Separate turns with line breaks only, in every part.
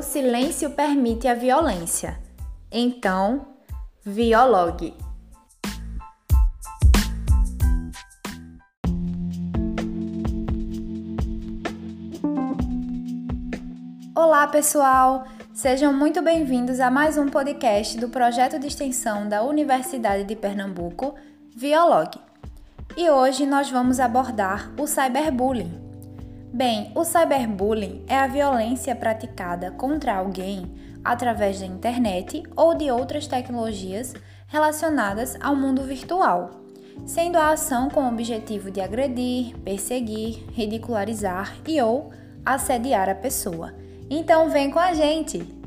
O silêncio permite a violência. Então, viologue. Olá, pessoal! Sejam muito bem-vindos a mais um podcast do projeto de extensão da Universidade de Pernambuco, Viologue. E hoje nós vamos abordar o cyberbullying. Bem, o cyberbullying é a violência praticada contra alguém através da internet ou de outras tecnologias relacionadas ao mundo virtual, sendo a ação com o objetivo de agredir, perseguir, ridicularizar e ou assediar a pessoa. Então vem com a gente!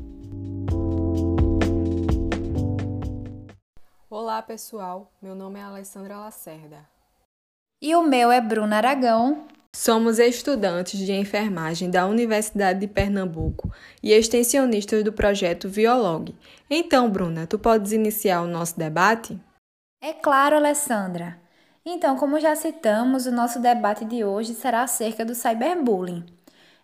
Olá pessoal, meu nome é Alessandra Lacerda.
E o meu é Bruna Aragão.
Somos estudantes de enfermagem da Universidade de Pernambuco e extensionistas do projeto Violog. Então, Bruna, tu podes iniciar o nosso debate?
É claro, Alessandra. Então, como já citamos, o nosso debate de hoje será acerca do cyberbullying.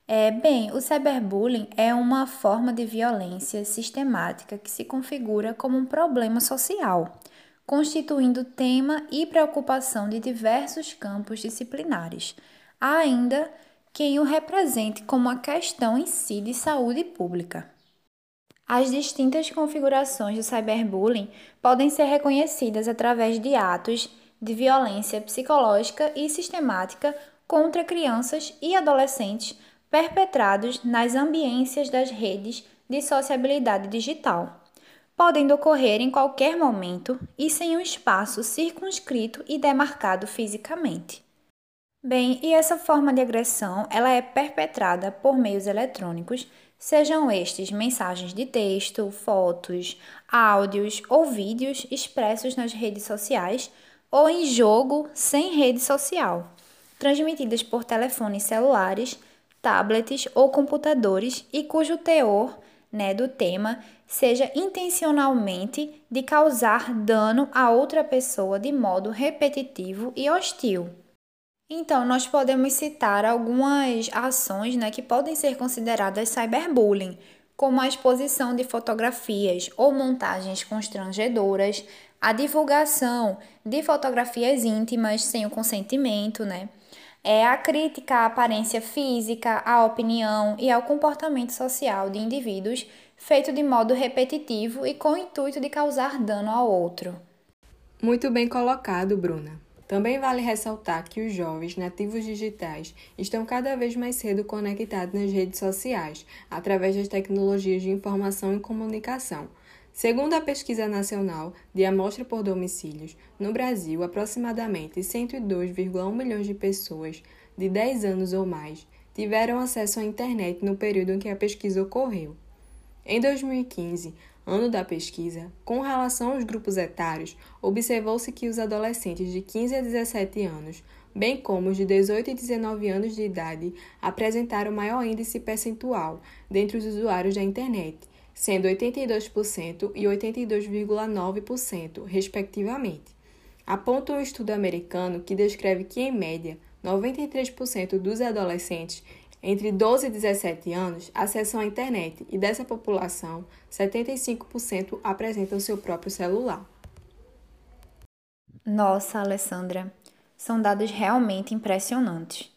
É, bem, o cyberbullying é uma forma de violência sistemática que se configura como um problema social, constituindo tema e preocupação de diversos campos disciplinares ainda quem o represente como uma questão em si de saúde pública. As distintas configurações do cyberbullying podem ser reconhecidas através de atos de violência psicológica e sistemática contra crianças e adolescentes perpetrados nas ambiências das redes de sociabilidade digital. Podem ocorrer em qualquer momento e sem um espaço circunscrito e demarcado fisicamente. Bem, e essa forma de agressão, ela é perpetrada por meios eletrônicos, sejam estes mensagens de texto, fotos, áudios ou vídeos expressos nas redes sociais ou em jogo sem rede social, transmitidas por telefones celulares, tablets ou computadores e cujo teor né, do tema seja intencionalmente de causar dano a outra pessoa de modo repetitivo e hostil. Então, nós podemos citar algumas ações né, que podem ser consideradas cyberbullying, como a exposição de fotografias ou montagens constrangedoras, a divulgação de fotografias íntimas sem o consentimento, né? É a crítica à aparência física, à opinião e ao comportamento social de indivíduos feito de modo repetitivo e com o intuito de causar dano ao outro.
Muito bem colocado, Bruna. Também vale ressaltar que os jovens nativos digitais estão cada vez mais cedo conectados nas redes sociais, através das tecnologias de informação e comunicação. Segundo a pesquisa nacional de amostra por domicílios, no Brasil, aproximadamente 102,1 milhões de pessoas de 10 anos ou mais tiveram acesso à internet no período em que a pesquisa ocorreu. Em 2015, ano da pesquisa, com relação aos grupos etários, observou-se que os adolescentes de 15 a 17 anos, bem como os de 18 e 19 anos de idade, apresentaram maior índice percentual dentre os usuários da internet, sendo 82% e 82,9%, respectivamente. Aponta um estudo americano que descreve que, em média, 93% dos adolescentes entre 12 e 17 anos acessam a internet e dessa população, 75% apresentam seu próprio celular.
Nossa, Alessandra, são dados realmente impressionantes.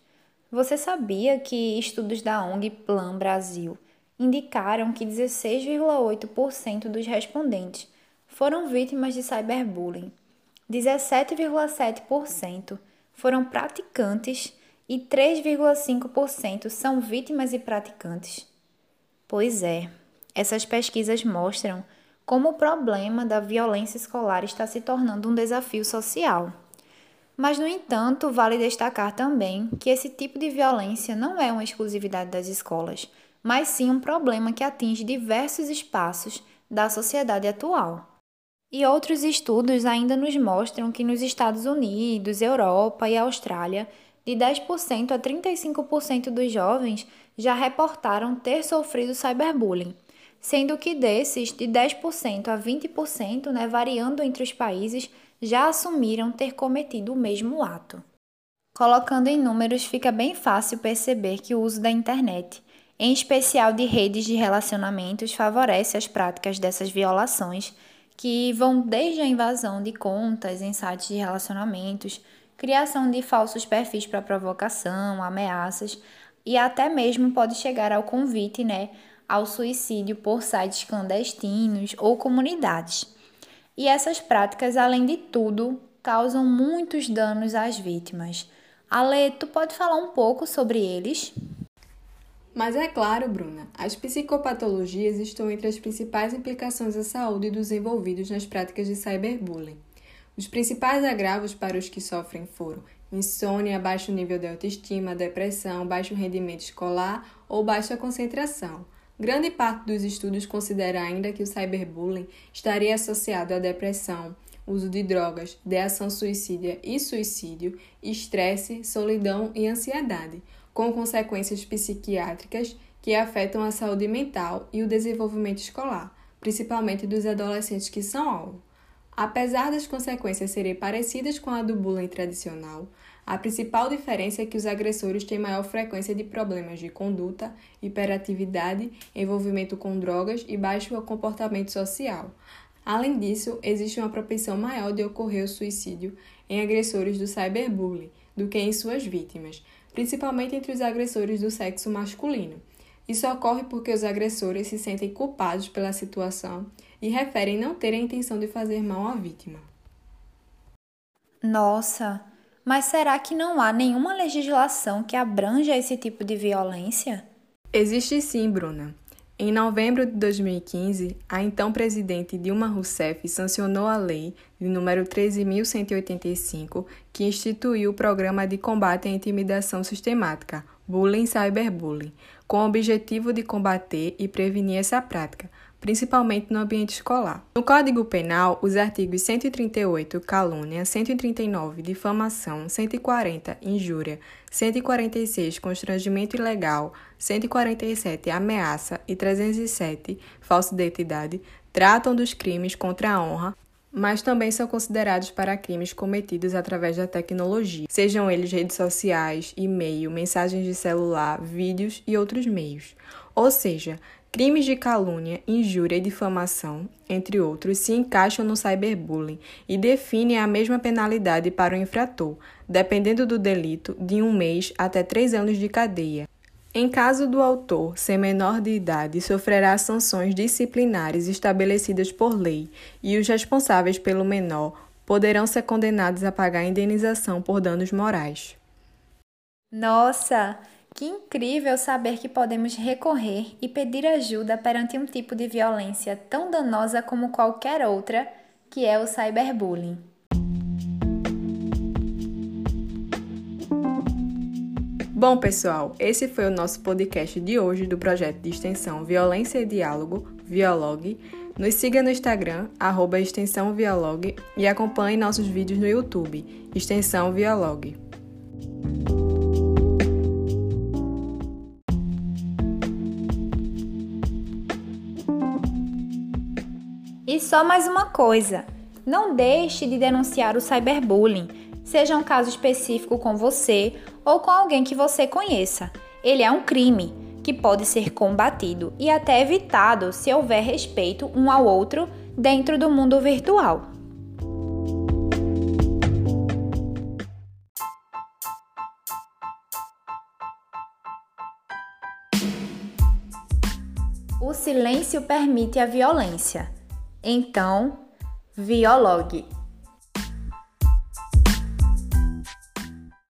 Você sabia que estudos da ONG Plan Brasil indicaram que 16,8% dos respondentes foram vítimas de cyberbullying, 17,7% foram praticantes e 3,5% são vítimas e praticantes. Pois é, essas pesquisas mostram como o problema da violência escolar está se tornando um desafio social. Mas, no entanto, vale destacar também que esse tipo de violência não é uma exclusividade das escolas, mas sim um problema que atinge diversos espaços da sociedade atual. E outros estudos ainda nos mostram que nos Estados Unidos, Europa e Austrália de 10% a 35% dos jovens já reportaram ter sofrido cyberbullying, sendo que desses, de 10% a 20%, né, variando entre os países, já assumiram ter cometido o mesmo ato. Colocando em números, fica bem fácil perceber que o uso da internet em especial de redes de relacionamentos, favorece as práticas dessas violações, que vão desde a invasão de contas em sites de relacionamentos, criação de falsos perfis para provocação, ameaças e até mesmo pode chegar ao convite, né, ao suicídio por sites clandestinos ou comunidades. E essas práticas, além de tudo, causam muitos danos às vítimas. Ale, tu pode falar um pouco sobre eles?
Mas é claro, Bruna, as psicopatologias estão entre as principais implicações à saúde dos envolvidos nas práticas de cyberbullying. Os principais agravos para os que sofrem foram insônia, baixo nível de autoestima, depressão, baixo rendimento escolar ou baixa concentração. Grande parte dos estudos considera ainda que o cyberbullying estaria associado à depressão, uso de drogas, ideação suicídia e suicídio, estresse, solidão e ansiedade, com consequências psiquiátricas que afetam a saúde mental e o desenvolvimento escolar, principalmente dos adolescentes que são alvo. Apesar das consequências serem parecidas com a do bullying tradicional, a principal diferença é que os agressores têm maior frequência de problemas de conduta, hiperatividade, envolvimento com drogas e baixo comportamento social. Além disso, existe uma propensão maior de ocorrer o suicídio em agressores do cyberbullying do que em suas vítimas, principalmente entre os agressores do sexo masculino. Isso ocorre porque os agressores se sentem culpados pela situação e referem não terem a intenção de fazer mal à vítima.
Nossa, mas será que não há nenhuma legislação que abranja esse tipo de violência?
Existe sim, Bruna. Em novembro de 2015, a então presidente Dilma Rousseff sancionou a lei de número 13.185, que instituiu o Programa de Combate à Intimidação Sistemática, Bullying Cyberbullying, com o objetivo de combater e prevenir essa prática, principalmente no ambiente escolar. No Código Penal, os artigos 138, calúnia, 139, difamação, 140, injúria, 146, constrangimento ilegal, 147, ameaça e 307, falsa identidade, tratam dos crimes contra a honra, mas também são considerados para crimes cometidos através da tecnologia, sejam eles redes sociais, e-mail, mensagens de celular, vídeos e outros meios. Ou seja, Crimes de calúnia, injúria e difamação, entre outros, se encaixam no cyberbullying e definem a mesma penalidade para o infrator, dependendo do delito, de um mês até três anos de cadeia. Em caso do autor ser menor de idade, sofrerá sanções disciplinares estabelecidas por lei e os responsáveis pelo menor poderão ser condenados a pagar indenização por danos morais.
Nossa! Que incrível saber que podemos recorrer e pedir ajuda perante um tipo de violência tão danosa como qualquer outra, que é o cyberbullying.
Bom, pessoal, esse foi o nosso podcast de hoje do projeto de extensão Violência e Diálogo, Violog. Nos siga no Instagram, arroba extensão e acompanhe nossos vídeos no YouTube, extensão Violog.
Só mais uma coisa: não deixe de denunciar o cyberbullying, seja um caso específico com você ou com alguém que você conheça. Ele é um crime que pode ser combatido e até evitado se houver respeito um ao outro dentro do mundo virtual. O silêncio permite a violência. Então, Violog.